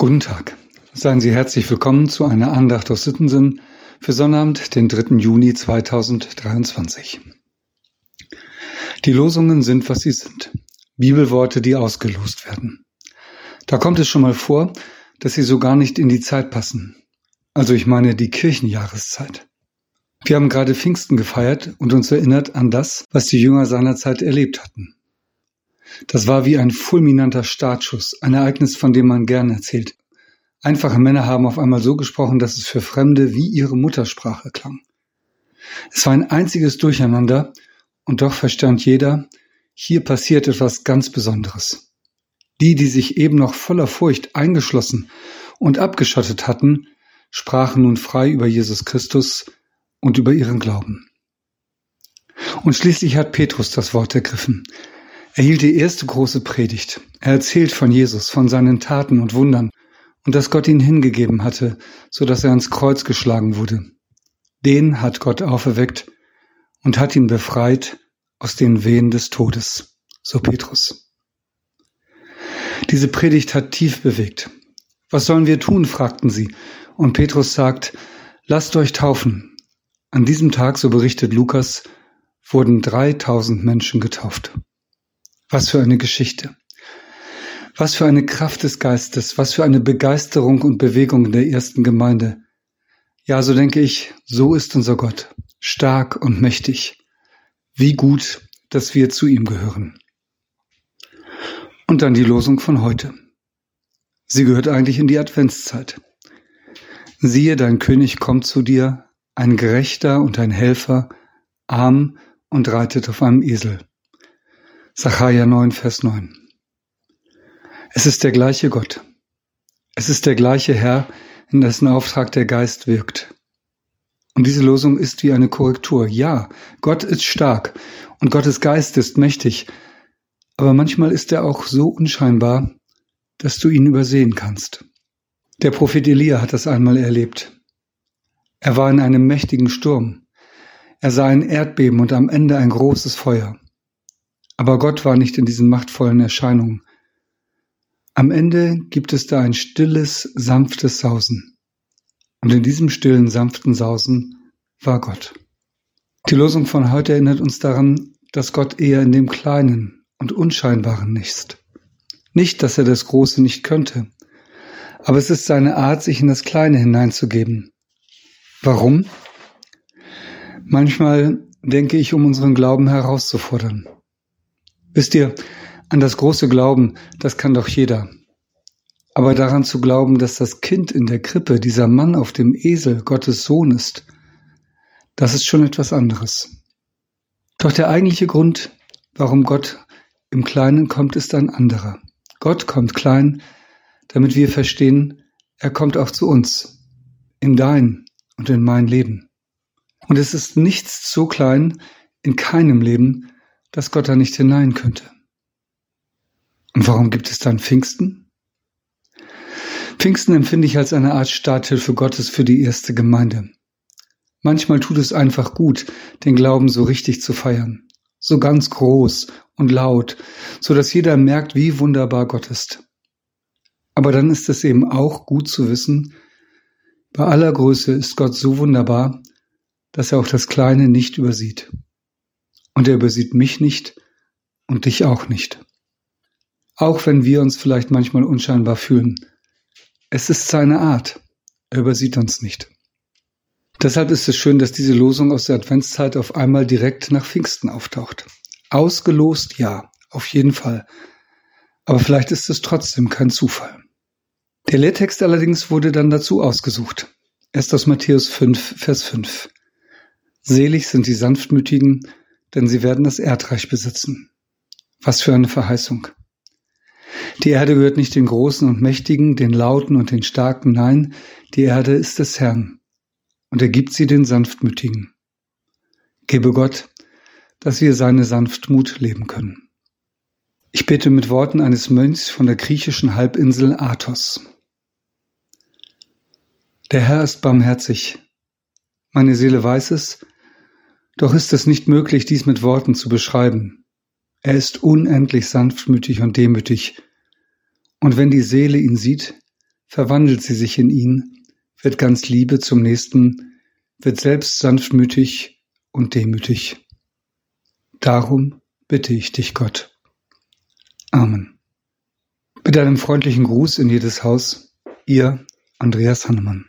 Guten Tag. Seien Sie herzlich willkommen zu einer Andacht aus Sittensen für Sonnabend, den 3. Juni 2023. Die Losungen sind, was sie sind. Bibelworte, die ausgelost werden. Da kommt es schon mal vor, dass sie so gar nicht in die Zeit passen. Also ich meine die Kirchenjahreszeit. Wir haben gerade Pfingsten gefeiert und uns erinnert an das, was die Jünger seinerzeit erlebt hatten. Das war wie ein fulminanter Startschuss, ein Ereignis, von dem man gern erzählt. Einfache Männer haben auf einmal so gesprochen, dass es für Fremde wie ihre Muttersprache klang. Es war ein einziges Durcheinander, und doch verstand jeder, hier passiert etwas ganz Besonderes. Die, die sich eben noch voller Furcht eingeschlossen und abgeschottet hatten, sprachen nun frei über Jesus Christus und über ihren Glauben. Und schließlich hat Petrus das Wort ergriffen. Er hielt die erste große Predigt. Er erzählt von Jesus, von seinen Taten und Wundern und dass Gott ihn hingegeben hatte, so dass er ans Kreuz geschlagen wurde. Den hat Gott auferweckt und hat ihn befreit aus den Wehen des Todes, so Petrus. Diese Predigt hat tief bewegt. Was sollen wir tun? fragten sie. Und Petrus sagt, lasst euch taufen. An diesem Tag, so berichtet Lukas, wurden 3000 Menschen getauft. Was für eine Geschichte. Was für eine Kraft des Geistes, was für eine Begeisterung und Bewegung der ersten Gemeinde. Ja, so denke ich, so ist unser Gott, stark und mächtig. Wie gut, dass wir zu ihm gehören. Und dann die Losung von heute. Sie gehört eigentlich in die Adventszeit. Siehe, dein König kommt zu dir, ein Gerechter und ein Helfer, arm und reitet auf einem Esel. Sacharja 9, Vers 9. Es ist der gleiche Gott. Es ist der gleiche Herr, in dessen Auftrag der Geist wirkt. Und diese Losung ist wie eine Korrektur. Ja, Gott ist stark und Gottes Geist ist mächtig, aber manchmal ist er auch so unscheinbar, dass du ihn übersehen kannst. Der Prophet Elia hat das einmal erlebt. Er war in einem mächtigen Sturm. Er sah ein Erdbeben und am Ende ein großes Feuer. Aber Gott war nicht in diesen machtvollen Erscheinungen. Am Ende gibt es da ein stilles, sanftes Sausen. Und in diesem stillen, sanften Sausen war Gott. Die Losung von heute erinnert uns daran, dass Gott eher in dem Kleinen und Unscheinbaren ist. Nicht, dass er das Große nicht könnte, aber es ist seine Art, sich in das Kleine hineinzugeben. Warum? Manchmal denke ich, um unseren Glauben herauszufordern. Wisst ihr, an das große Glauben, das kann doch jeder. Aber daran zu glauben, dass das Kind in der Krippe, dieser Mann auf dem Esel, Gottes Sohn ist, das ist schon etwas anderes. Doch der eigentliche Grund, warum Gott im Kleinen kommt, ist ein anderer. Gott kommt klein, damit wir verstehen, er kommt auch zu uns, in dein und in mein Leben. Und es ist nichts so klein in keinem Leben, dass Gott da nicht hinein könnte. Und warum gibt es dann Pfingsten? Pfingsten empfinde ich als eine Art Starthilfe Gottes für die erste Gemeinde. Manchmal tut es einfach gut, den Glauben so richtig zu feiern, so ganz groß und laut, so dass jeder merkt, wie wunderbar Gott ist. Aber dann ist es eben auch gut zu wissen, bei aller Größe ist Gott so wunderbar, dass er auch das Kleine nicht übersieht. Und er übersieht mich nicht und dich auch nicht. Auch wenn wir uns vielleicht manchmal unscheinbar fühlen. Es ist seine Art. Er übersieht uns nicht. Deshalb ist es schön, dass diese Losung aus der Adventszeit auf einmal direkt nach Pfingsten auftaucht. Ausgelost, ja, auf jeden Fall. Aber vielleicht ist es trotzdem kein Zufall. Der Lehrtext allerdings wurde dann dazu ausgesucht. Erst aus Matthäus 5, Vers 5. Selig sind die Sanftmütigen, denn sie werden das Erdreich besitzen. Was für eine Verheißung. Die Erde gehört nicht den Großen und Mächtigen, den Lauten und den Starken, nein, die Erde ist des Herrn, und er gibt sie den Sanftmütigen. Gebe Gott, dass wir seine Sanftmut leben können. Ich bete mit Worten eines Mönchs von der griechischen Halbinsel Athos. Der Herr ist barmherzig. Meine Seele weiß es, doch ist es nicht möglich, dies mit Worten zu beschreiben. Er ist unendlich sanftmütig und demütig, und wenn die Seele ihn sieht, verwandelt sie sich in ihn, wird ganz Liebe zum Nächsten, wird selbst sanftmütig und demütig. Darum bitte ich dich, Gott. Amen. Mit einem freundlichen Gruß in jedes Haus, ihr Andreas Hannemann.